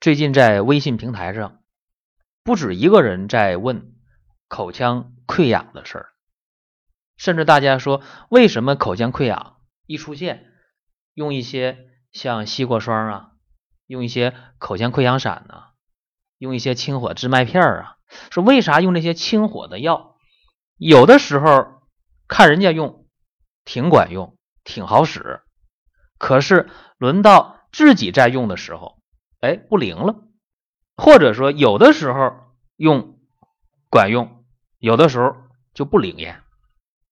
最近在微信平台上，不止一个人在问口腔溃疡的事儿，甚至大家说，为什么口腔溃疡一出现，用一些像西瓜霜啊，用一些口腔溃疡散呐，用一些清火治脉片啊，说为啥用那些清火的药，有的时候看人家用挺管用，挺好使，可是轮到自己在用的时候。哎，不灵了，或者说有的时候用管用，有的时候就不灵验，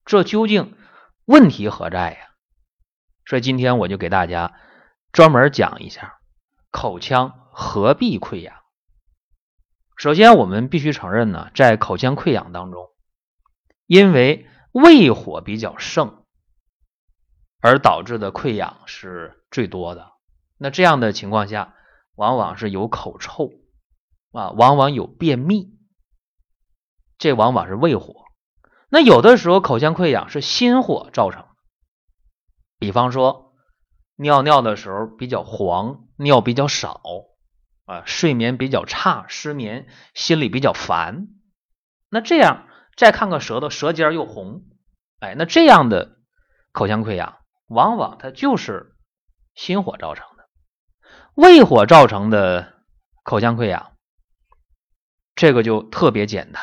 这究竟问题何在呀？所以今天我就给大家专门讲一下口腔何必溃疡。首先，我们必须承认呢，在口腔溃疡当中，因为胃火比较盛而导致的溃疡是最多的。那这样的情况下，往往是有口臭啊，往往有便秘，这往往是胃火。那有的时候口腔溃疡是心火造成，比方说尿尿的时候比较黄，尿比较少啊，睡眠比较差，失眠，心里比较烦。那这样再看看舌头，舌尖又红，哎，那这样的口腔溃疡，往往它就是心火造成。胃火造成的口腔溃疡，这个就特别简单，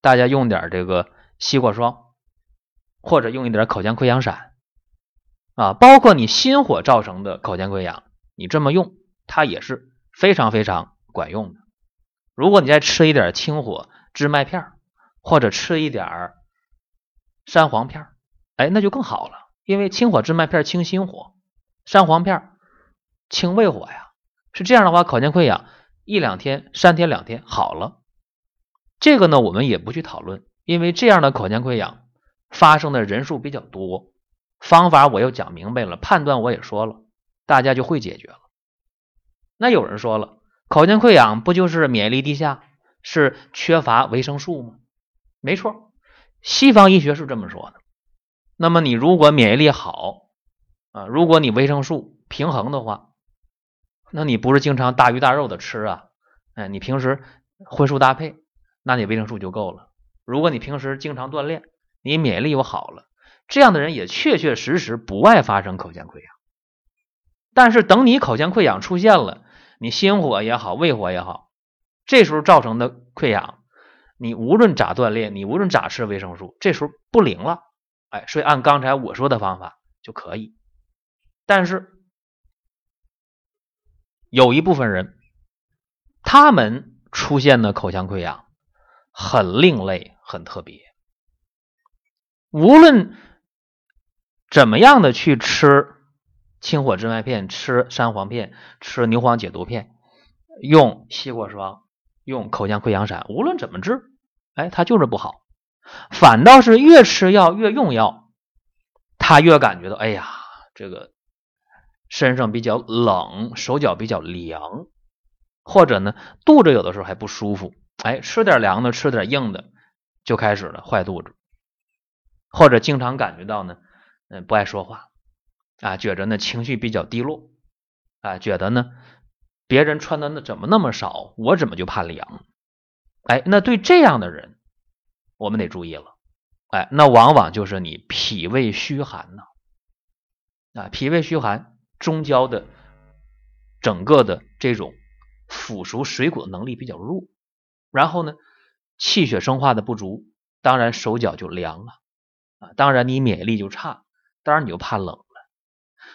大家用点这个西瓜霜，或者用一点口腔溃疡散啊，包括你心火造成的口腔溃疡，你这么用，它也是非常非常管用的。如果你再吃一点清火治脉片，或者吃一点山黄片，哎，那就更好了，因为清火治脉片清心火，山黄片。清胃火呀，是这样的话，口腔溃疡一两天、三天两天好了。这个呢，我们也不去讨论，因为这样的口腔溃疡发生的人数比较多。方法我又讲明白了，判断我也说了，大家就会解决了。那有人说了，口腔溃疡不就是免疫力低下，是缺乏维生素吗？没错，西方医学是这么说的。那么你如果免疫力好啊，如果你维生素平衡的话，那你不是经常大鱼大肉的吃啊？哎，你平时荤素搭配，那你维生素就够了。如果你平时经常锻炼，你免疫力又好了，这样的人也确确实实不爱发生口腔溃疡。但是等你口腔溃疡出现了，你心火也好，胃火也好，这时候造成的溃疡，你无论咋锻炼，你无论咋吃维生素，这时候不灵了。哎，所以按刚才我说的方法就可以。但是。有一部分人，他们出现的口腔溃疡很另类、很特别。无论怎么样的去吃清火治脉片、吃山黄片、吃牛黄解毒片、用西瓜霜、用口腔溃疡散，无论怎么治，哎，他就是不好。反倒是越吃药、越用药，他越感觉到，哎呀，这个。身上比较冷，手脚比较凉，或者呢，肚子有的时候还不舒服，哎，吃点凉的，吃点硬的，就开始了坏肚子，或者经常感觉到呢，嗯，不爱说话，啊，觉着呢情绪比较低落，啊，觉得呢别人穿的那怎么那么少，我怎么就怕凉？哎，那对这样的人，我们得注意了，哎，那往往就是你脾胃虚寒呢，啊，脾胃虚寒。中焦的整个的这种腐熟水谷的能力比较弱，然后呢，气血生化的不足，当然手脚就凉了啊，当然你免疫力就差，当然你就怕冷了。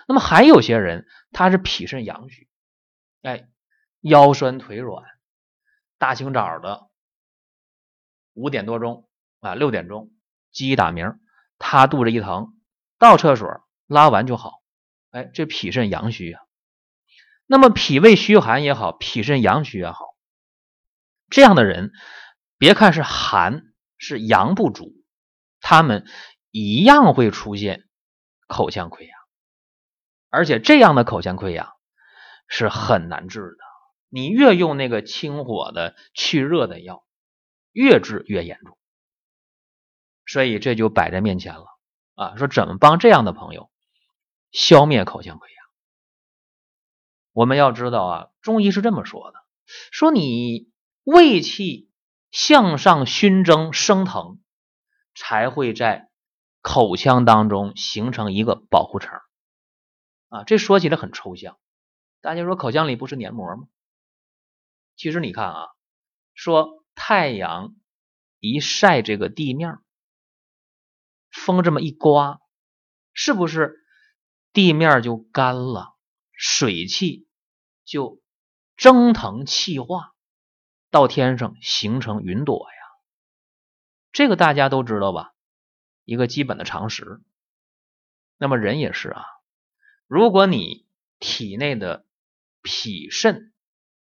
那么还有些人他是脾肾阳虚，哎，腰酸腿软，大清早的五点多钟啊，六点钟鸡打鸣，他肚子一疼，到厕所拉完就好。哎，这脾肾阳虚啊，那么脾胃虚寒也好，脾肾阳虚也好，这样的人，别看是寒，是阳不足，他们一样会出现口腔溃疡，而且这样的口腔溃疡是很难治的。你越用那个清火的去热的药，越治越严重，所以这就摆在面前了啊！说怎么帮这样的朋友？消灭口腔溃疡。我们要知道啊，中医是这么说的：说你胃气向上熏蒸升腾，才会在口腔当中形成一个保护层啊。这说起来很抽象，大家说口腔里不是黏膜吗？其实你看啊，说太阳一晒这个地面，风这么一刮，是不是地面就干了？水汽就蒸腾气化，到天上形成云朵呀。这个大家都知道吧？一个基本的常识。那么人也是啊，如果你体内的脾肾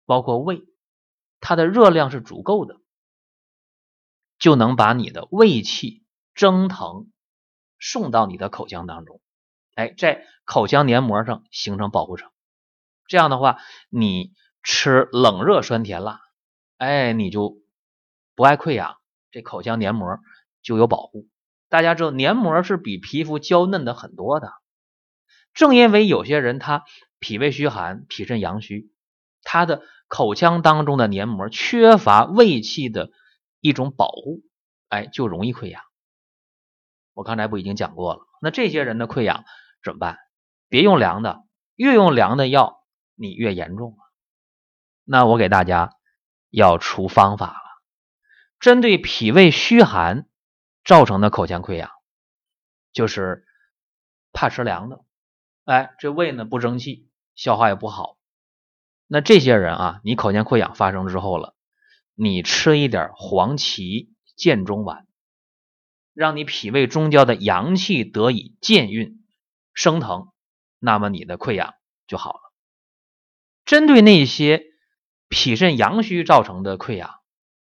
包括胃，它的热量是足够的，就能把你的胃气蒸腾送到你的口腔当中。哎，在口腔黏膜上形成保护层，这样的话，你吃冷热酸甜辣，哎，你就不爱溃疡，这口腔黏膜就有保护。大家知道，黏膜是比皮肤娇嫩的很多的。正因为有些人他脾胃虚寒、脾肾阳虚，他的口腔当中的黏膜缺乏胃气的一种保护，哎，就容易溃疡。我刚才不已经讲过了？那这些人的溃疡。怎么办？别用凉的，越用凉的药，你越严重啊。那我给大家要出方法了，针对脾胃虚寒造成的口腔溃疡，就是怕吃凉的，哎，这胃呢不争气，消化也不好。那这些人啊，你口腔溃疡发生之后了，你吃一点黄芪健中丸，让你脾胃中焦的阳气得以健运。生疼，那么你的溃疡就好了。针对那些脾肾阳虚造成的溃疡，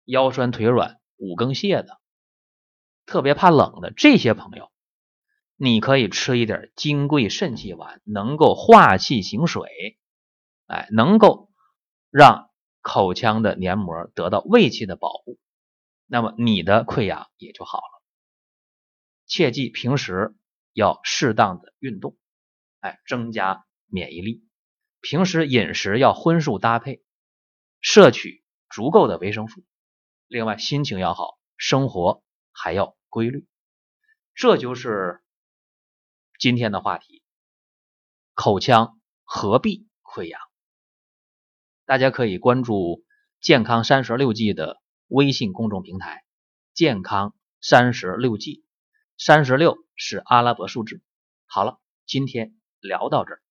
腰酸腿软、五更泻的，特别怕冷的这些朋友，你可以吃一点金匮肾气丸，能够化气行水，哎，能够让口腔的黏膜得到胃气的保护，那么你的溃疡也就好了。切记平时。要适当的运动，哎，增加免疫力。平时饮食要荤素搭配，摄取足够的维生素。另外，心情要好，生活还要规律。这就是今天的话题：口腔何必溃疡？大家可以关注“健康三十六计”的微信公众平台，“健康三十六计”，三十六。是阿拉伯数字。好了，今天聊到这儿。